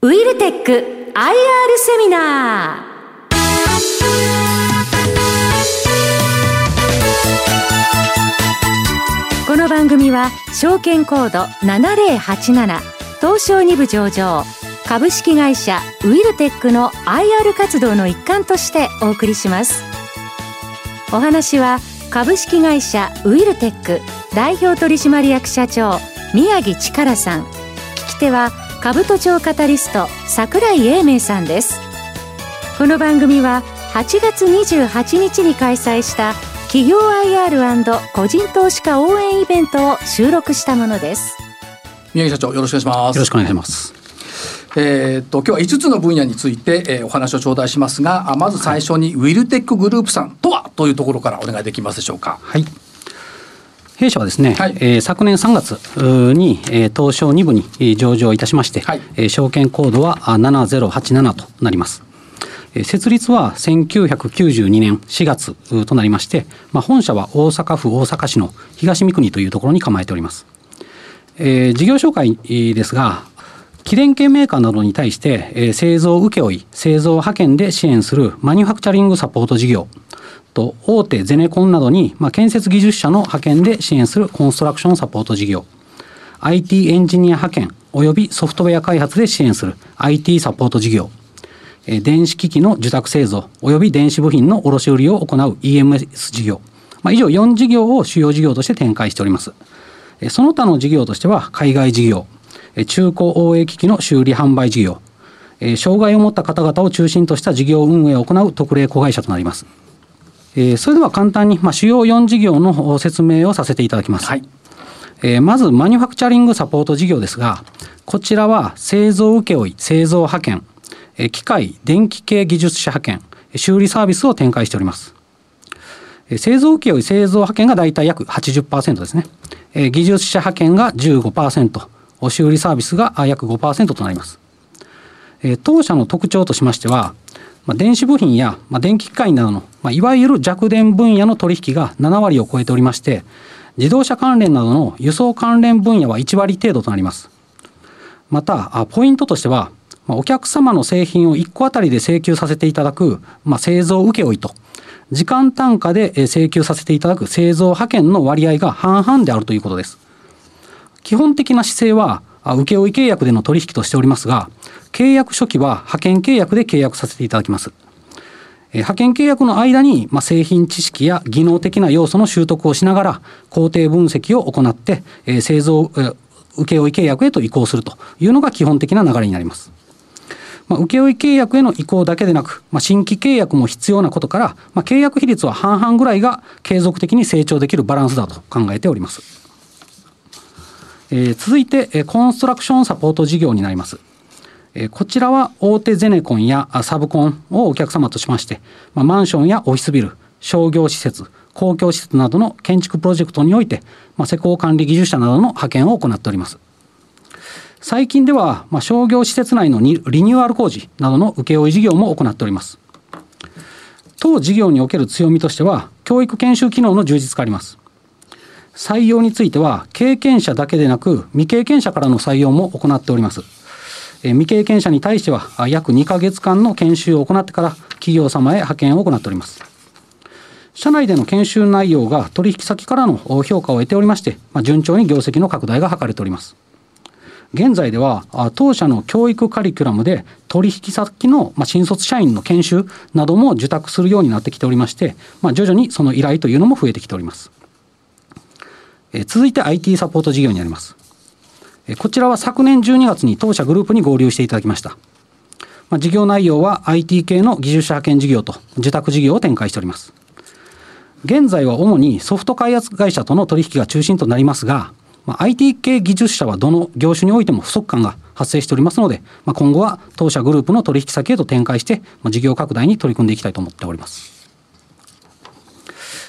ウィルテック IR セミナー。この番組は証券コード7087東証2部上場株式会社ウィルテックの IR 活動の一環としてお送りします。お話は株式会社ウィルテック代表取締役社長宮城力さん。聞き手は株都庁カタリスト櫻井英明さんです。この番組は8月28日に開催した企業 IR& 個人投資家応援イベントを収録したものです。宮城社長よろしくお願いします。よろしくお願いします。えー、と今日は5つの分野について、えー、お話を頂戴しますがまず最初に、ウィルテックグループさんとはというところからお願いできますでしょうか。はい弊社はですね、はい、えー、昨年3月に、えー、東証2部に上場いたしまして、はい、えー、証券コードは7087となります。設立は1992年4月となりまして、まあ、本社は大阪府大阪市の東三国というところに構えております。えー、事業紹介ですが、機電系メーカーなどに対して、えー、製造請負製造派遣で支援するマニュファクチャリングサポート事業と大手ゼネコンなどに、まあ、建設技術者の派遣で支援するコンストラクションサポート事業。IT エンジニア派遣及びソフトウェア開発で支援する IT サポート事業。電子機器の受託製造及び電子部品の卸売りを行う EMS 事業、まあ、以上4事業を主要事業として展開しております。その他の事業としては海外事業。中古応援機器の修理販売事業。障害を持った方々を中心とした事業運営を行う特例子会社となります。えー、それでは簡単に、まあ、主要4事業の説明をさせていただきます。はい、えー、まず、マニュファクチャリングサポート事業ですが、こちらは製造請負、製造派遣、えー、機械、電気系技術者派遣、修理サービスを展開しております。製造請負、製造派遣が大体約80%ですね。技術者派遣が15%、修理サービスが約5%となります。当社の特徴としましては、まあ、電子部品や、まあ、電気機械などの、まあ、いわゆる弱電分野の取引が7割を超えておりまして自動車関連などの輸送関連分野は1割程度となります。またポイントとしてはお客様の製品を1個あたりで請求させていただく、まあ、製造請負と時間単価で請求させていただく製造派遣の割合が半々であるということです。基本的な姿勢は請負契約での取引としておりますが契約初期は派遣契約で契約させていただきます。派遣契約の間に、まあ、製品知識や技能的な要素の習得をしながら工程分析を行って、え、製造、え、請負契約へと移行するというのが基本的な流れになります。まあ、請負契約への移行だけでなく、まあ、新規契約も必要なことから、まあ、契約比率は半々ぐらいが継続的に成長できるバランスだと考えております。えー、続いて、え、コンストラクションサポート事業になります。こちらは大手ゼネコンやサブコンをお客様としまして、まあ、マンションやオフィスビル、商業施設、公共施設などの建築プロジェクトにおいて、まあ、施工管理技術者などの派遣を行っております。最近では、まあ、商業施設内のリニューアル工事などの請負事業も行っております。当事業における強みとしては、教育研修機能の充実があります。採用については、経験者だけでなく、未経験者からの採用も行っております。未経験者に対しては約2か月間の研修を行ってから企業様へ派遣を行っております。社内での研修内容が取引先からの評価を得ておりまして、順調に業績の拡大が図れております。現在では当社の教育カリキュラムで取引先の新卒社員の研修なども受託するようになってきておりまして、ま、徐々にその依頼というのも増えてきております。続いて IT サポート事業になります。こちらは昨年12月に当社グループに合流していただきました。まあ、事業内容は IT 系の技術者派遣事業と受託事業を展開しております。現在は主にソフト開発会社との取引が中心となりますが、まあ、IT 系技術者はどの業種においても不足感が発生しておりますので、まあ、今後は当社グループの取引先へと展開して、まあ、事業拡大に取り組んでいきたいと思っております。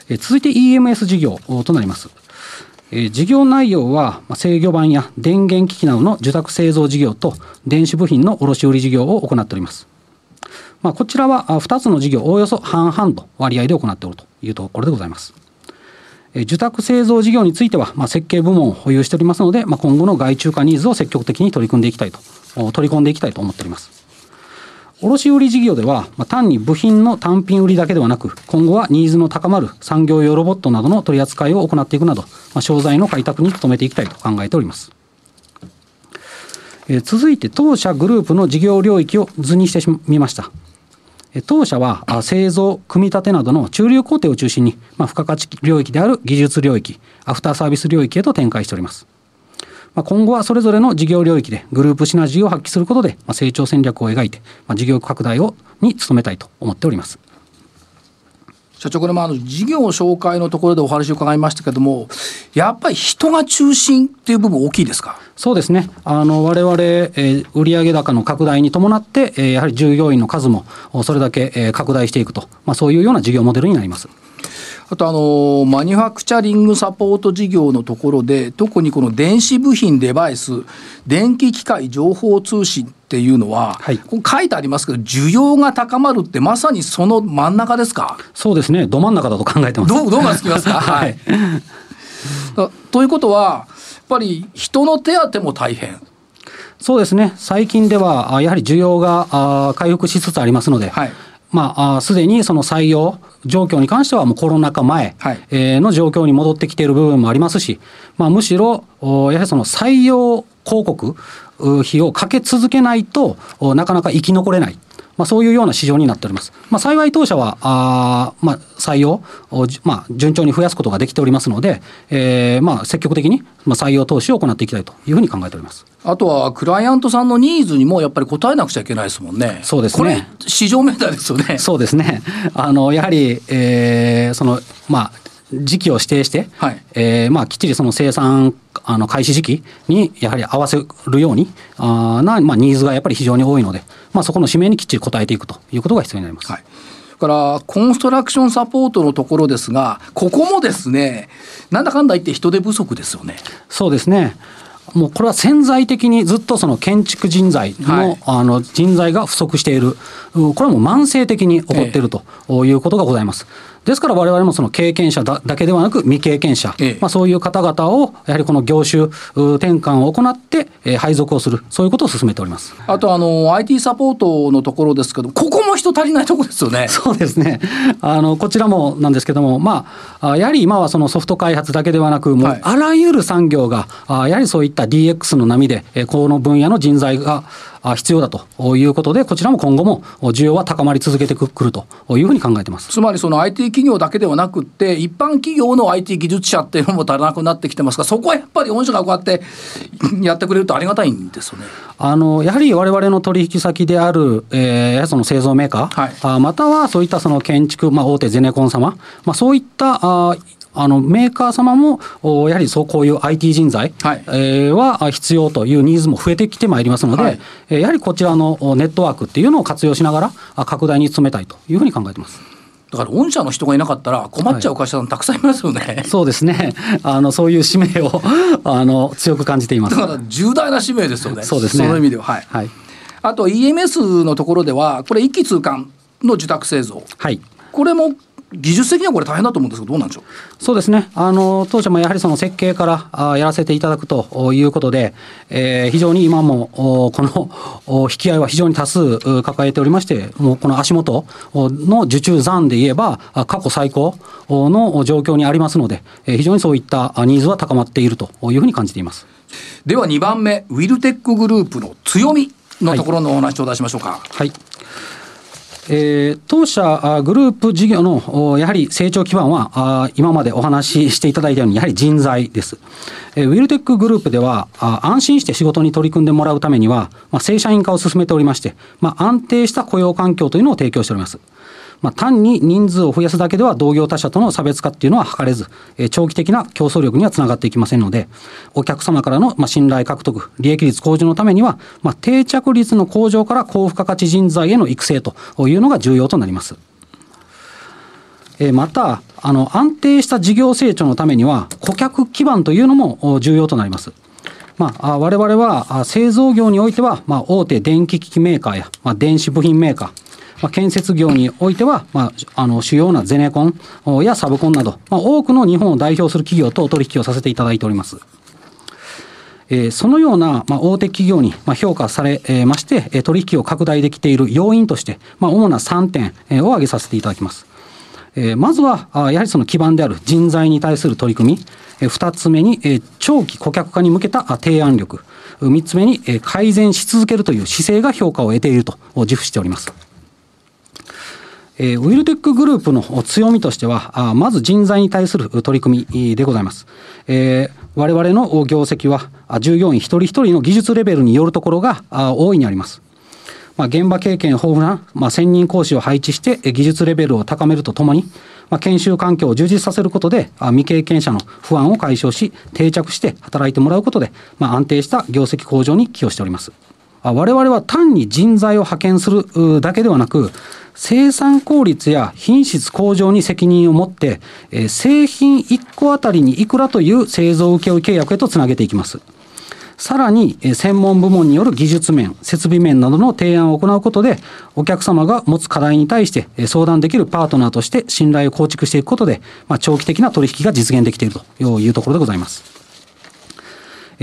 え続いて EMS 事業となります。え事業内容は制御盤や電源機器などの受託製造事業と電子部品の卸売事業を行っております。まあ、こちらは2つの事業おおよそ半々と割合で行っておるというところでございます。受託製造事業については、ま、設計部門を保有しておりますので、ま、今後の外注化ニーズを積極的に取り組んでいきたいと取り込んでいきたいと思っております。卸売事業では、まあ、単に部品の単品売りだけではなく、今後はニーズの高まる産業用ロボットなどの取り扱いを行っていくなど、まあ、商材の開拓に努めていきたいと考えております。えー、続いて当社グループの事業領域を図にしてみました。当社は製造、組み立てなどの中流工程を中心に、まあ、付加価値領域である技術領域、アフターサービス領域へと展開しております。まあ、今後はそれぞれの事業領域でグループシナジーを発揮することで、まあ、成長戦略を描いて、まあ、事業拡大をに努めたいと思っております。社長これもあの事業紹介のところでお話を伺いましたけどもやっぱり人が中心っていう部分大きいですか？そうですねあの我々、えー、売上高の拡大に伴って、えー、やはり従業員の数もそれだけ、えー、拡大していくと、まあ、そういうような事業モデルになります。あとあのマニュファクチャリングサポート事業のところで特にこの電子部品デバイス電気機械情報通信っていうのは、はい、こ書いてありますけど需要が高まるってまさにその真ん中ですか？そうですね。ど真ん中だと考えてます。どどうがつきますか？はい。ということはやっぱり人の手当も大変。そうですね。最近ではやはり需要が回復しつつありますので、はいまあ、すでにその採用状況に関してはもうコロナ禍前の状況に戻ってきている部分もありますし、まあ、むしろやはりその採用広告費をかけ続けないとなかなか生き残れない。まあ、そういうような市場になっております。まあ、幸い当社はあ、まあ、採用を、まあ、順調に増やすことができておりますので、えーまあ、積極的に、まあ、採用投資を行っていきたいというふうに考えておりますあとはクライアントさんのニーズにもやっぱり応えなくちゃいけないですもんね。そうですね。これ市場メーターですよね。そうですね。あのやはり、えー、そのまあ時期を指定して、はい、えー、まあ、きっちりその生産あの開始時期にやはり合わせるようにあな、まあ、ニーズがやっぱり非常に多いので、まあ、そこの指名にきっちり応えていくということが必要になります。はいからコンストラクションサポートのところですが、ここもですね、なんだかんだ言って人手不足ですよね。そうですね。もうこれは潜在的にずっとその建築人材のはい、あの人材が不足している、これはもう慢性的に起こっているということがございます。ええですから我々もその経験者だけではなく未経験者、ええ、まあ、そういう方々をやはりこの業種転換を行って、えー、配属をするそういうことを進めております。あとあの IT サポートのところですけどここも人足りないところですよね。そうですね。あのこちらもなんですけどもまあやはり今はそのソフト開発だけではなくもうあらゆる産業が、はい、やはりそういった DX の波でこの分野の人材が必要だということで、こちらも今後も需要は高まり続けてくるというふうに考えてます。つまりその IT 企業だけではなくて、一般企業の IT 技術者っていうのも足らなくなってきてますが、そこはやっぱり御社がこうやって やってくれるとありがたいんですよね。あのやはりわれわれの取引先である、えー、その製造メーカー、はい、あまたはそういったその建築、まあ、大手ゼネコン様、まあ、そういったああのメーカー様もやはりそうこういう IT 人材、はい、えー、は必要というニーズも増えてきてまいりますので、はい、やはりこちらのネットワークっていうのを活用しながら拡大に努めたいというふうに考えてます。だから御社の人がいなかったら困っちゃう会社さんたくさんいますよね、はい、そうですね。あのそういう使命を あの強く感じています。だから重大な使命ですよね。そうですね。その意味では。はい、はい、あと EMS のところではこれ一気通貫の受託製造。はい。これも技術的にはこれ大変だと思うんですけどどうなんでしょう？そうですね。あの当社もやはりその設計からあやらせていただくということで、えー、非常に今もこの引き合いは非常に多数抱えておりましてもうこの足元の受注残で言えば過去最高の状況にありますので非常にそういったニーズは高まっているというふうに感じています。では2番目ウィルテックグループの強みのところのお話を出しましょうか。はい、はいえー、当社グループ事業のやはり成長基盤は今までお話ししていただいたようにやはり人材です。えー、ウィルテックグループでは安心して仕事に取り組んでもらうためには、まあ、正社員化を進めておりまして、まあ、安定した雇用環境というのを提供しております。まあ、単に人数を増やすだけでは同業他社との差別化っていうのは図れず、えー、長期的な競争力にはつながっていきませんので、お客様からのまあ信頼獲得、利益率向上のためには、まあ、定着率の向上から高付加価値人材への育成というのが重要となります。えー、また、あの安定した事業成長のためには、顧客基盤というのも重要となります。まあ、我々は製造業においては、まあ、大手電気機器メーカーや、まあ、電子部品メーカー、まあ、建設業においては、まあ、あの主要なゼネコンやサブコンなど、まあ、多くの日本を代表する企業と取引をさせていただいております。えそのような、ま大手企業に、ま評価されまして、取引を拡大できている要因として、ま主な3点を挙げさせていただきます。えまずは、やはりその基盤である人材に対する取り組み、え2つ目に、え長期顧客化に向けた提案力、3つ目に、え改善し続けるという姿勢が評価を得ていると自負しております。えウィルテックグループの強みとしては、まず人材に対する取り組みでございます。えー、我々の業績は、従業員一人一人の技術レベルによるところが大いにあります。まあ、現場経験豊富な、まあ、専任講師を配置して技術レベルを高めるとともに、まあ、研修環境を充実させることで未経験者の不安を解消し定着して働いてもらうことで、まあ、安定した業績向上に寄与しております。我々は単に人材を派遣するだけではなく生産効率や品質向上に責任を持って、製品1個あたりにいくらという製造請負契約へとつなげていきます。さらに、専門部門による技術面、設備面などの提案を行うことで、お客様が持つ課題に対して相談できるパートナーとして信頼を構築していくことで、まあ、長期的な取引が実現できているというところでございます。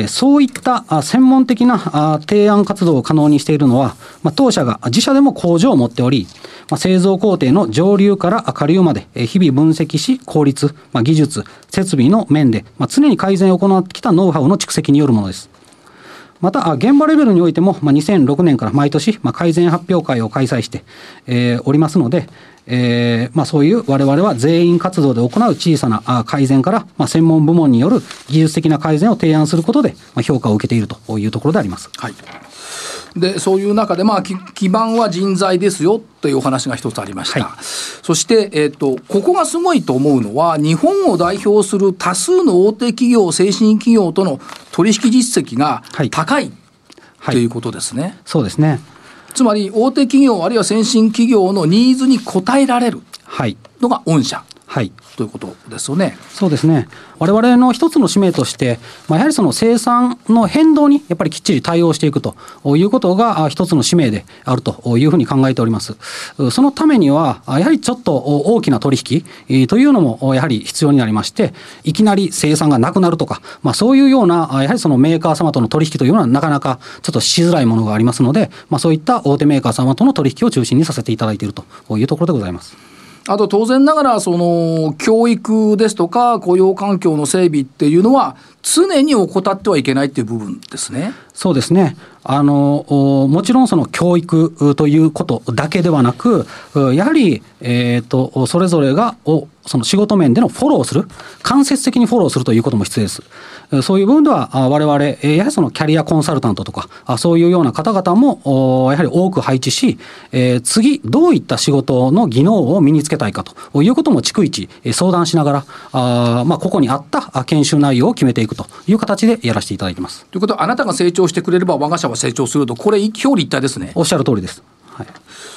そういった専門的な提案活動を可能にしているのは、当社が自社でも工場を持っており、製造工程の上流から下流まで日々分析し、効率、技術、設備の面で常に改善を行ってきたノウハウの蓄積によるものです。また、現場レベルにおいても、ま、2006年から毎年、ま、改善発表会を開催して、え、おりますので、えーまあ、そういう我々は全員活動で行う小さな改善から、まあ、専門部門による技術的な改善を提案することで、まあ、評価を受けているというところであります。はい。でそういう中で、まあ、基盤は人材ですよというお話が一つありました、はい、そして、えーと、ここがすごいと思うのは日本を代表する多数の大手企業先進企業との取引実績が高い、はい、ということですね。そうですねつまり大手企業あるいは先進企業のニーズに応えられるのが御社。はい、ということですよね。そうですね。我々の一つの使命として、まあ、やはりその生産の変動にやっぱりきっちり対応していくということが一つの使命であるというふうに考えております。そのためには、やはりちょっと大きな取引というのもやはり必要になりまして、いきなり生産がなくなるとか、まあ、そういうような、やはりそのメーカー様との取引というのはなかなかちょっとしづらいものがありますので、まあ、そういった大手メーカー様との取引を中心にさせていただいているというところでございます。あと当然ながらその教育ですとか雇用環境の整備っていうのは常に怠ってはいけないっていう部分ですね。そうですね。あのもちろんその教育ということだけではなくやはり、えーと、それぞれがおその仕事面でのフォローする間接的にフォローするということも必要です。そういう部分では我々やはりそのキャリアコンサルタントとかそういうような方々もやはり多く配置し次どういった仕事の技能を身につけたいかということも逐一相談しながらあ、まあ、ここに合った研修内容を決めていくという形でやらせていただいてます。ということはあなたが成長してくれれば我が社は成長するとこれ表裏一体ですね。おっしゃる通りです。はい、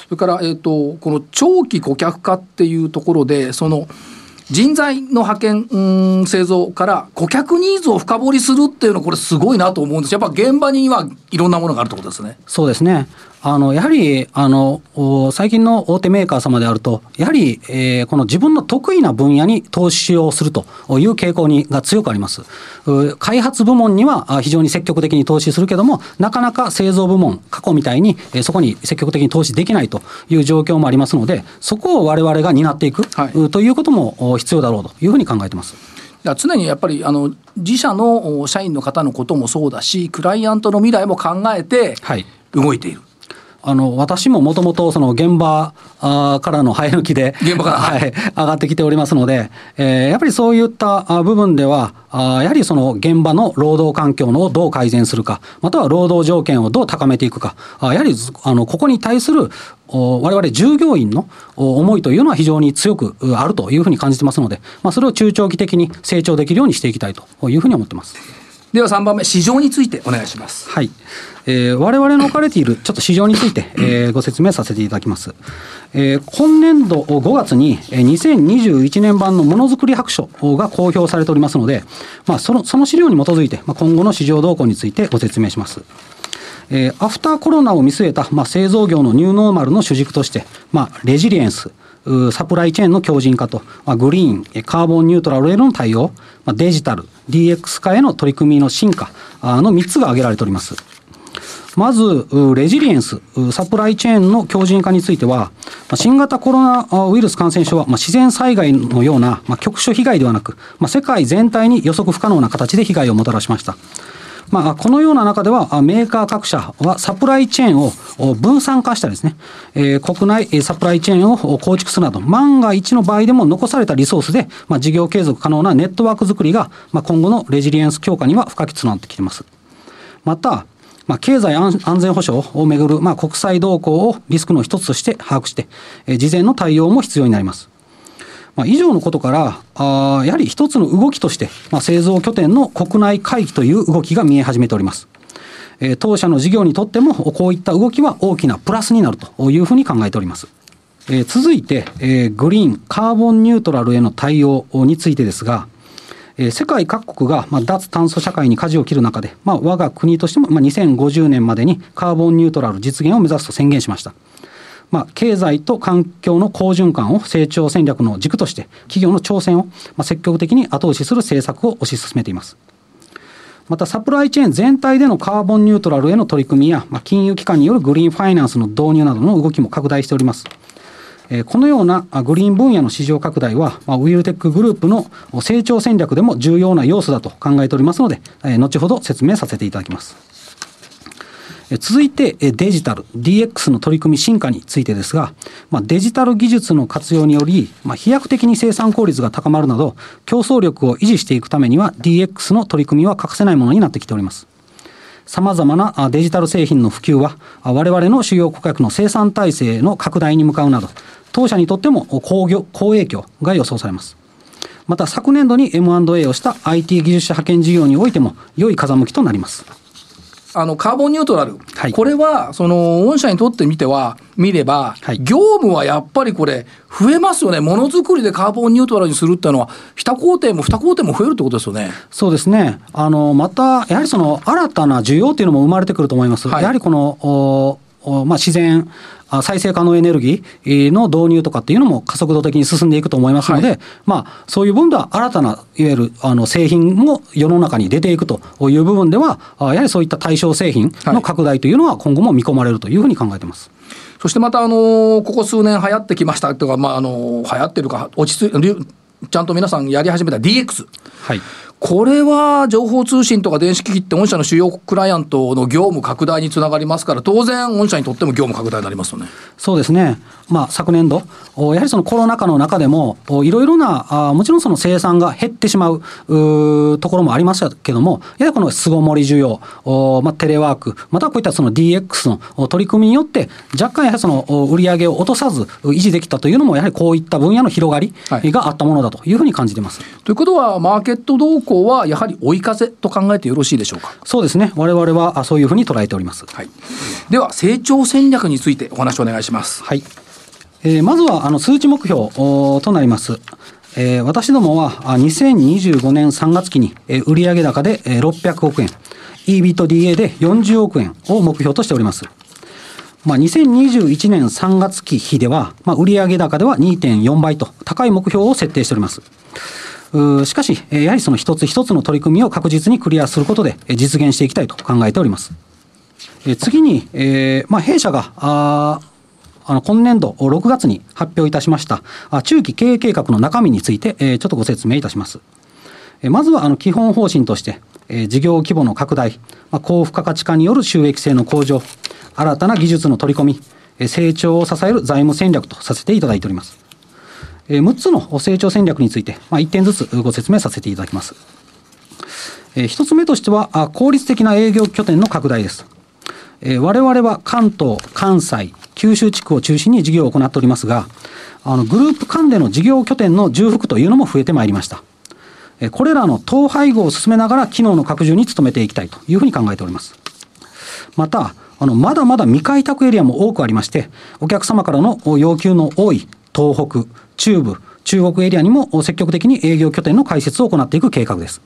それから、えーと、この長期顧客化っていうところでその人材の派遣、うん、製造から顧客ニーズを深掘りするっていうのこれすごいなと思うんです。やっぱ現場にはいろんなものがあるってことですね。そうですねあのやはりあの最近の大手メーカー様であると、やはり、えー、この自分の得意な分野に投資をするという傾向にが強くあります。開発部門には非常に積極的に投資するけども、なかなか製造部門、過去みたいにそこに積極的に投資できないという状況もありますので、そこを我々が担っていく、はい、ということも必要だろうというふうに考えてます。常にやっぱりあの自社の社員の方のこともそうだし、クライアントの未来も考えて動いている。はいあの私ももともとその現場からの生え抜きで現場から、はい、上がってきておりますので、えー、やっぱりそういった部分ではあやはりその現場の労働環境をどう改善するかまたは労働条件をどう高めていくかあやはりあのここに対する我々従業員の思いというのは非常に強くあるというふうに感じてますので、まあ、それを中長期的に成長できるようにしていきたいというふうに思ってます。では3番目市場についてお願いします。はい。えー、我々の置かれているちょっと市場について、えー、ご説明させていただきます。えー、今年度5月に2021年版のものづくり白書が公表されておりますので、まあ、そのその資料に基づいて、まあ、今後の市場動向についてご説明します。えー、アフターコロナを見据えた、まあ、製造業のニューノーマルの主軸として、まあ、レジリエンス、サプライチェーンの強靭化と、まあ、グリーン、カーボンニュートラルへの対応、まあ、デジタル、DX 化への取り組みの進化の3つが挙げられております。まず、レジリエンス、サプライチェーンの強靭化については、新型コロナウイルス感染症は自然災害のような局所被害ではなく、世界全体に予測不可能な形で被害をもたらしました。まあ、このような中では、メーカー各社はサプライチェーンを分散化したですね、えー、国内サプライチェーンを構築するなど、万が一の場合でも残されたリソースで、まあ、事業継続可能なネットワーク作りが、まあ、今後のレジリエンス強化には不可欠となってきています。また、まあ、経済安全保障をめぐる、まあ、国際動向をリスクの一つとして把握して、えー、事前の対応も必要になります。まあ、以上のことから、あやはり一つの動きとして、まあ、製造拠点の国内回帰という動きが見え始めております。えー、当社の事業にとっても、こういった動きは大きなプラスになるというふうに考えております。えー、続いて、えー、グリーン、カーボンニュートラルへの対応についてですが、世界各国が、脱炭素社会に舵を切る中で、まあ、我が国としても、ま2050年までにカーボンニュートラル実現を目指すと宣言しました。まあ、経済と環境の好循環を成長戦略の軸として、企業の挑戦を、ま積極的に後押しする政策を推し進めています。また、サプライチェーン全体でのカーボンニュートラルへの取り組みや、ま金融機関によるグリーンファイナンスの導入などの動きも拡大しております。このようなグリーン分野の市場拡大は、ウィルテックグループの成長戦略でも重要な要素だと考えておりますので、後ほど説明させていただきます。続いてデジタル DX の取り組み進化についてですが、まあ、デジタル技術の活用により、まあ、飛躍的に生産効率が高まるなど競争力を維持していくためには DX の取り組みは欠かせないものになってきております。さまざまなデジタル製品の普及は我々の主要顧客の生産体制の拡大に向かうなど当社にとっても好好影響が予想されます。また昨年度に M&A をした IT 技術者派遣事業においても良い風向きとなります。あのカーボンニュートラル、はい、これはその御社にとってみては、見れば、はい、業務はやっぱりこれ、増えますよね、ものづくりでカーボンニュートラルにするっていうのは、一工程も二工程も増えるってことですよね。そうですね、あのまた、やはりその新たな需要っていうのも生まれてくると思います。はい、やはりこのまあ、自然再生可能エネルギーの導入とかっていうのも加速度的に進んでいくと思いますので、はい、まあ、そういう分では新たないわゆるあの製品も世の中に出ていくという部分では、やはりそういった対象製品の拡大というのは今後も見込まれるというふうに考えてます。そしてまた、あのここ数年流行ってきましたというか、まあ、あの流行ってるか、落ち着いちゃんと皆さんやり始めた DX。はいこれは情報通信とか電子機器って御社の主要クライアントの業務拡大につながりますから、当然、御社にとっても業務拡大になりますよね。そうですね。まあ、昨年度、やはりそのコロナ禍の中でも、いろいろな、あもちろんその生産が減ってしまううところもありましたけども、やはりこの巣ごもり需要、おまあ、テレワーク、またこういったその DX の取り組みによって、若干やはりその売り上げを落とさず維持できたというのも、やはりこういった分野の広がりがあったものだというふうに感じています。はい、ということは、マーケット動向はやはり追い風と考えてよろしいでしょうか？そうですね。我々はそういうふうに捉えております。はい。では、成長戦略についてお話をお願いします。はい。えー、まずはあの数値目標となります。えー、私どもは2025年3月期に、えー、売上高で600億円、EBITDA で40億円を目標としております。まあ、2021年3月期比では、まあ、売上高では2.4倍と高い目標を設定しております。しかし、やはりその一つ一つの取り組みを確実にクリアすることで実現していきたいと考えております。次に、えーまあ、弊社がああの今年度6月に発表いたしました中期経営計画の中身について、ちょっとご説明いたします。まずはあの基本方針として、事業規模の拡大、高付加価値化による収益性の向上、新たな技術の取り込み、成長を支える財務戦略とさせていただいております。6つの成長戦略について、まあ、1点ずつご説明させていただきます。1つ目としては、効率的な営業拠点の拡大です。我々は関東、関西、九州地区を中心に事業を行っておりますが、あのグループ間での事業拠点の重複というのも増えてまいりました。これらの統配合を進めながら機能の拡充に努めていきたいというふうに考えております。また、あのまだまだ未開拓エリアも多くありまして、お客様からの要求の多い東北、中部、中国エリアにも積極的に営業拠点の開設を行っていく計画です。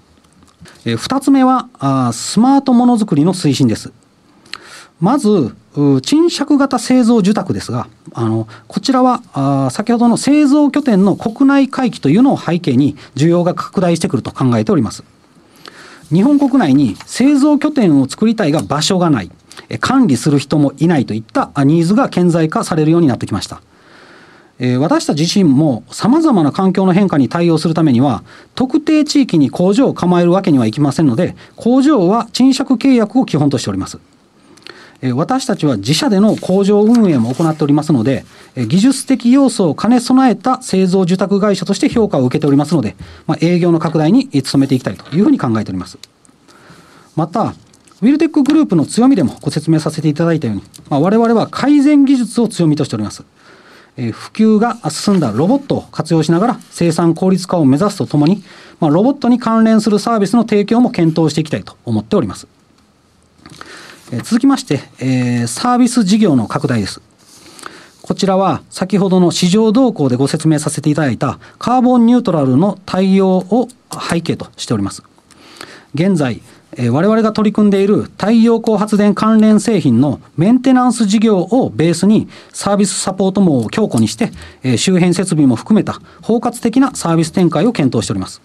2つ目は、スマートものづくりの推進です。まず、賃借型製造受託ですが、あのこちらはあ先ほどの製造拠点の国内回帰というのを背景に需要が拡大してくると考えております。日本国内に製造拠点を作りたいが場所がない、管理する人もいないといったニーズが顕在化されるようになってきました。え私たち自身もさまざまな環境の変化に対応するためには特定地域に工場を構えるわけにはいきませんので工場は賃借契約を基本としております。私たちは自社での工場運営も行っておりますので、技術的要素を兼ね備えた製造受託会社として評価を受けておりますので、まあ、営業の拡大に努めていきたいというふうに考えております。また、ウィルテックグループの強みでもご説明させていただいたように、まあ、我々は改善技術を強みとしております。え普及が進んだロボットを活用しながら生産効率化を目指すとともに、まあ、ロボットに関連するサービスの提供も検討していきたいと思っております。続きまして、えー、サービス事業の拡大です。こちらは先ほどの市場動向でご説明させていただいたカーボンニュートラルの対応を背景としております。現在、えー、我々が取り組んでいる太陽光発電関連製品のメンテナンス事業をベースにサービスサポート網を強固にして、えー、周辺設備も含めた包括的なサービス展開を検討しております。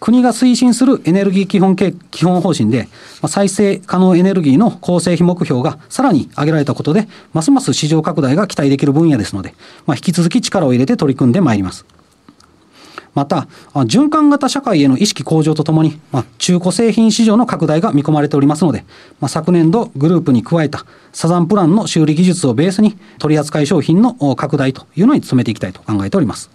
国が推進するエネルギー基本基本方針で、再生可能エネルギーの構成費目標がさらに上げられたことで、ますます市場拡大が期待できる分野ですので、まあ、引き続き力を入れて取り組んでまいります。また、循環型社会への意識向上とともに、まあ、中古製品市場の拡大が見込まれておりますので、まあ、昨年度グループに加えたサザンプランの修理技術をベースに取扱い商品の拡大というのに努めていきたいと考えております。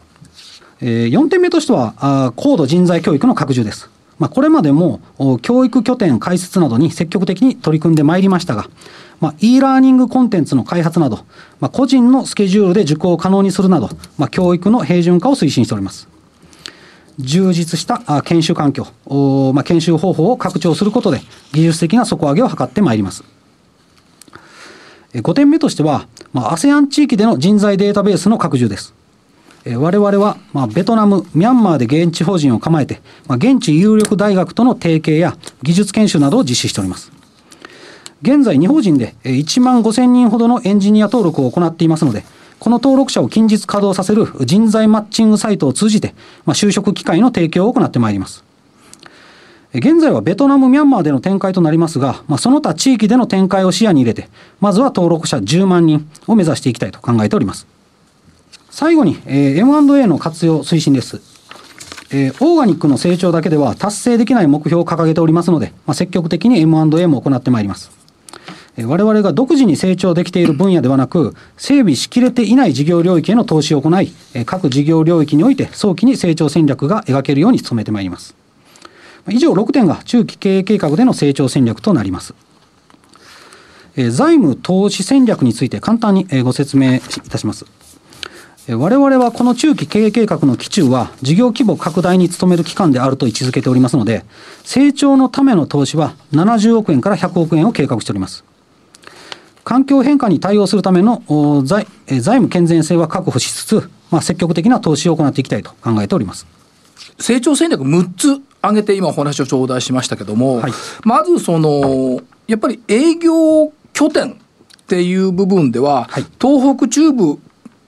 えー、4点目としては、高度人材教育の拡充です。まあ、これまでも教育拠点開設などに積極的に取り組んでまいりましたが、まあ、e ラーニングコンテンツの開発など、まあ、個人のスケジュールで受講を可能にするなど、まあ、教育の平準化を推進しております。充実した研修環境、まあ、研修方法を拡張することで技術的な底上げを図ってまいります。5点目としては、まあ、ASEAN 地域での人材データベースの拡充です。我々は、まあ、ベトナム、ミャンマーで現地法人を構えて、まあ、現地有力大学との提携や技術研修などを実施しております。現在、日本人で1万5000人ほどのエンジニア登録を行っていますので、この登録者を近日稼働させる人材マッチングサイトを通じて、まあ、就職機会の提供を行ってまいります。現在はベトナム、ミャンマーでの展開となりますが、まあ、その他地域での展開を視野に入れて、まずは登録者10万人を目指していきたいと考えております。最後に、えー、M&A の活用推進です。えー、オーガニックの成長だけでは達成できない目標を掲げておりますので、まあ、積極的に M&A も行ってまいります。え、我々が独自に成長できている分野ではなく、整備しきれていない事業領域への投資を行い、え、各事業領域において早期に成長戦略が描けるように努めてまいります。以上6点が中期経営計画での成長戦略となります。え、財務投資戦略について簡単にご説明いたします。我々はこの中期経営計画の基中は事業規模拡大に努める機関であると位置づけておりますので、成長のための投資は70億円から100億円を計画しております。環境変化に対応するための財財務健全性は確保しつつ、まあ、積極的な投資を行っていきたいと考えております。成長戦略6つ挙げて今お話を頂戴しましたけども、はい、まずそのやっぱり営業拠点っていう部分では、はい、東北中部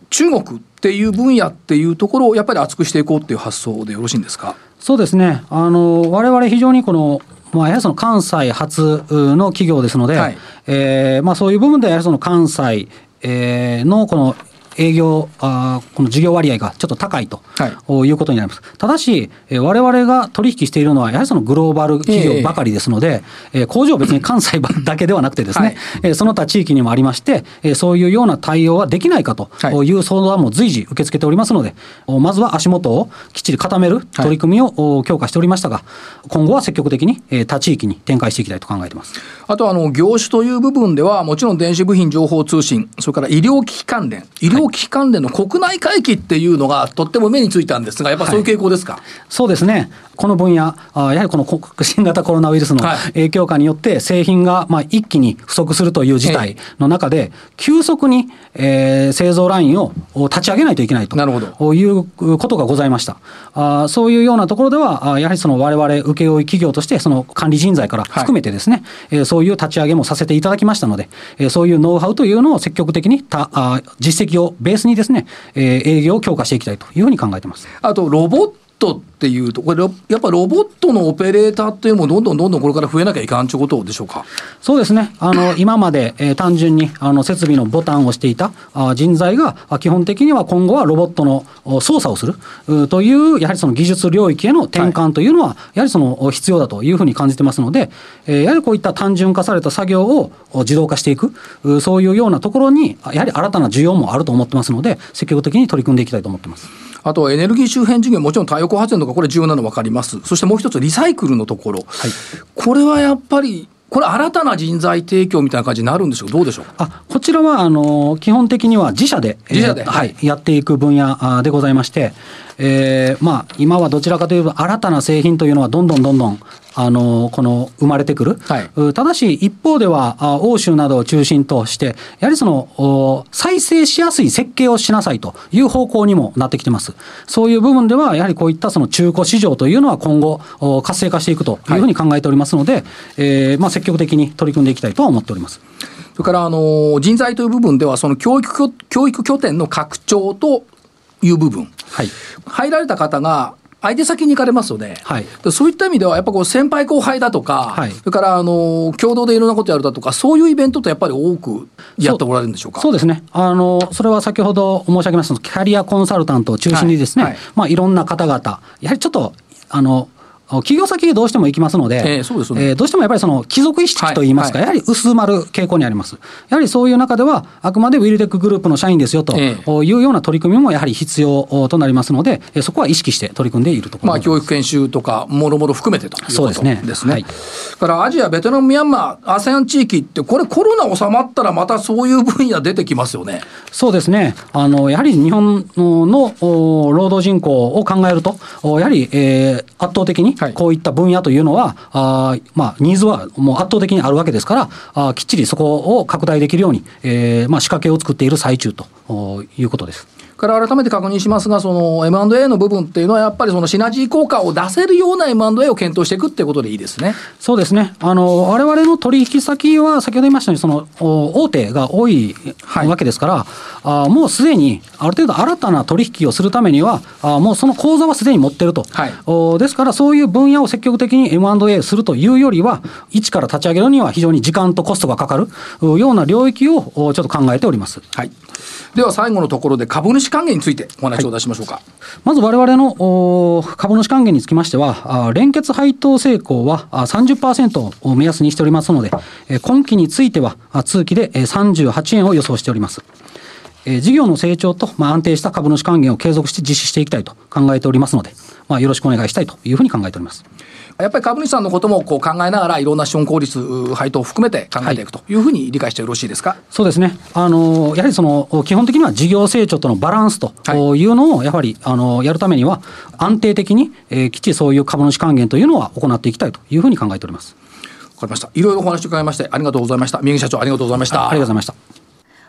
中国っていう分野っていうところをやっぱり厚くしていこうっていう発想でよろしいんですか？そうですね。あの我々非常にこのまあ、やはりその関西発の企業ですので、はい、えー、まあ、そういう部分ではやはりその関西、えー、のこの営業あこの事業割合がちょっと高いと、はい、いうことになります。ただし、われわれが取引しているのは、やはりそのグローバル企業ばかりですので、えー、工場は別に関西だけではなくてですね、はい、その他地域にもありまして、そういうような対応はできないかとい。う相談も随時受け付けておりますので、まずは足元をきっちり固める取り組みを強化しておりましたが、今後は積極的に他地域に展開していきたいと考えています。あとあの業種という部分では、もちろん電子部品情報通信、それから医療機器関連、医療機器関連の国内回帰っていうのがとっても目についたんですが、やっぱそういう傾向ですか、はい、そうですね。この分野、あやはりこの新型コロナウイルスの影響下によって製品がまあ一気に不足するという事態の中で、急速に、えー、製造ラインを立ち上げないといけないということがございました。あそういうようなところでは、やはりその我々請負企業として、その管理人材から含めてですね、はい、そういう立ち上げもさせていただきましたので、そういうノウハウというのを積極的にたあ実績をベースにですね、営業を強化していきたいというふうに考えてます。あとロボットっていうとこれやっぱロボットのオペレーターっていうのもどんどんどんどんこれから増えなきゃいかんということでしょうか？そうですね。あの 今まで、えー、単純にあの設備のボタンを押していたあ人材が基本的には今後はロボットの操作をするというやはりその技術領域への転換というのは、やはりその必要だというふうに感じてますので、えー、やはりこういった単純化された作業を自動化していくそういうようなところにやはり新たな需要もあると思ってますので積極的に取り組んでいきたいと思ってます。あとエネルギー周辺事業、もちろん太陽光発電とか、これ重要なの分かります。そしてもう一つ、リサイクルのところ。はい、これはやっぱり、これ、新たな人材提供みたいな感じになるんでしょう？どうでしょう？あこちらはあの基本的には自社で自社で、えー、はい、やっていく分野でございまして、えーまあ、今はどちらかというと、新たな製品というのはどんどんどんどんあのこの生まれてくる、はい、ただし一方では欧州などを中心としてやはりその再生しやすい設計をしなさいという方向にもなってきてます。そういう部分ではやはりこういったその中古市場というのは今後活性化していくとい。うふうに考えておりますので、はい、えー、まあ、積極的に取り組んでいきたいとは思っております。それからあの人材という部分では、その教育教育拠点の拡張という部分、はい、入られた方が相手先に行かれますよね、はい、そういった意味では、やっぱこう先輩後輩だとか、はい、それからあの共同でいろんなことやるだとか、そういうイベントってやっぱり多くやっておられるんでしょうか？そうですね。あの、それは先ほど申し上げましたキャリアコンサルタントを中心にですね、はい。はい。まあ、いろんな方々、やはりちょっとあの企業先へどうしても行きますので、えーそうですね。えー、どうしてもやっぱりその貴族意識といいますか、はい。はい、やはり薄まる傾向にあります。やはりそういう中では、あくまでウィルテックグループの社員ですよというような取り組みもやはり必要となりますので、そこは意識して取り組んでいるところまあ、教育研修とか、もろもろ含めてということですね。ですね。はい、からアジア、ベトナム、ミャンマー、ASEAN 地域って、これ、コロナ収まったら、またそういう分野出てきますよね。そうですね。あのやはり日本の労働人口を考えると、やはり、えー、圧倒的にこういった分野というのは、あまあ、ニーズはもう圧倒的にあるわけですから、あきっちりそこを拡大できるように、えーまあ、仕掛けを作っている最中ということです。から改めて確認しますが、その M&A の部分っていうのは、やっぱりそのシナジー効果を出せるような M&A を検討していくっていうことでいいですね。そうですね、あの我々の取引先は、先ほど言いましたように、その大手が多いわけですから、はい、あもうすでにある程度、新たな取引をするためには、あもうその口座はすでに持ってると、はい、おですから、そういう分野を積極的に M&A するというよりは、一から立ち上げるには非常に時間とコストがかかるような領域をちょっと考えております。はいでは最後のところで株主還元についてお話を出しましょうか、はい、まず我々の株主還元につきましては連結配当成功は30%を目安にしておりますので今期については通期で38円を予想しております。事業の成長と、安定した株主還元を継続して実施していきたいと考えておりますので、まあ、よろしくお願いしたいというふうに考えております。やっぱり株主さんのこともこう考えながら、いろんな資本効率、配当を含めて考えていくというふうに理解してよろしいですか、はい、そうですね、あのやはりその基本的には事業成長とのバランスというのを、やはりあのやるためには、安定的に、えー、きっちりそういう株主還元というのは行っていきたいというふうに考えております。わかりました。いろいろお話を伺いまして、ありがとうございました。宮城社長、ありがとうございました。ありがとうございました。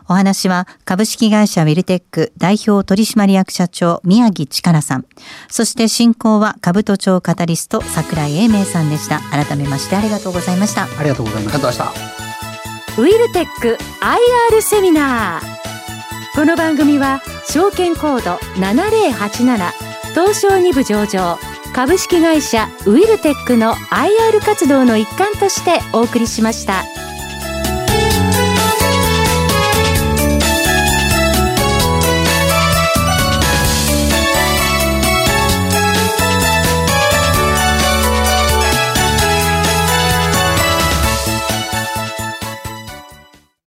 お話は株式会社ウィルテック代表取締役社長宮城力さん。そして進行は株都庁カタリスト桜井英明さんでした。改めましてありがとうございました。ありがとうございました。ウィルテック IR セミナー。この番組は証券コード7087東証2部上場株式会社ウィルテックの IR 活動の一環としてお送りしました。